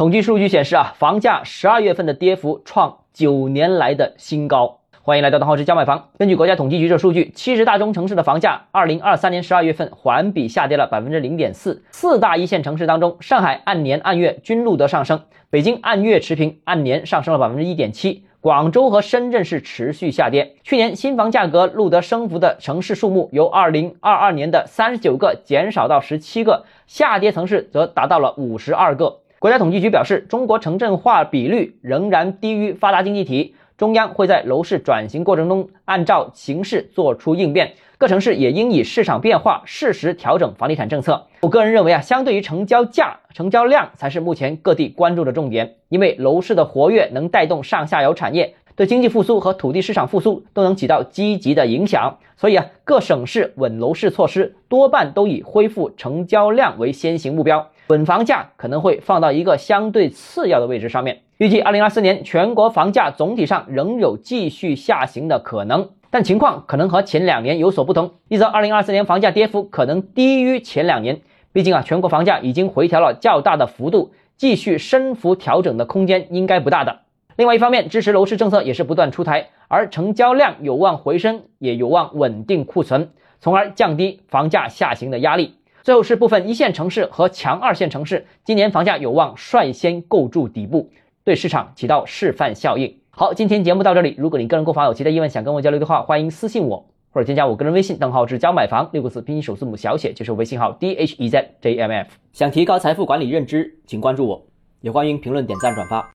统计数据显示啊，房价十二月份的跌幅创九年来的新高。欢迎来到邓浩之教买房。根据国家统计局的数据，七十大中城市的房价，二零二三年十二月份环比下跌了百分之零点四。四大一线城市当中，上海按年按月均录得上升，北京按月持平，按年上升了百分之一点七。广州和深圳是持续下跌。去年新房价格录得升幅的城市数目由二零二二年的三十九个减少到十七个，下跌城市则达到了五十二个。国家统计局表示，中国城镇化比率仍然低于发达经济体，中央会在楼市转型过程中按照形势做出应变。各城市也应以市场变化适时调整房地产政策。我个人认为啊，相对于成交价，成交量才是目前各地关注的重点。因为楼市的活跃能带动上下游产业，对经济复苏和土地市场复苏都能起到积极的影响。所以啊，各省市稳楼市措施多半都以恢复成交量为先行目标，稳房价可能会放到一个相对次要的位置上面。预计二零二四年全国房价总体上仍有继续下行的可能。但情况可能和前两年有所不同，一则二零二四年房价跌幅可能低于前两年，毕竟啊，全国房价已经回调了较大的幅度，继续升幅调整的空间应该不大的。另外一方面，支持楼市政策也是不断出台，而成交量有望回升，也有望稳定库存，从而降低房价下行的压力。最后是部分一线城市和强二线城市，今年房价有望率先构筑底部，对市场起到示范效应。好，今天节目到这里。如果你个人购房有其他疑问，想跟我交流的话，欢迎私信我或者添加我个人微信账号是教买房六个字拼音首字母小写就是微信号 d h e z j m f。想提高财富管理认知，请关注我，也欢迎评论点赞转发。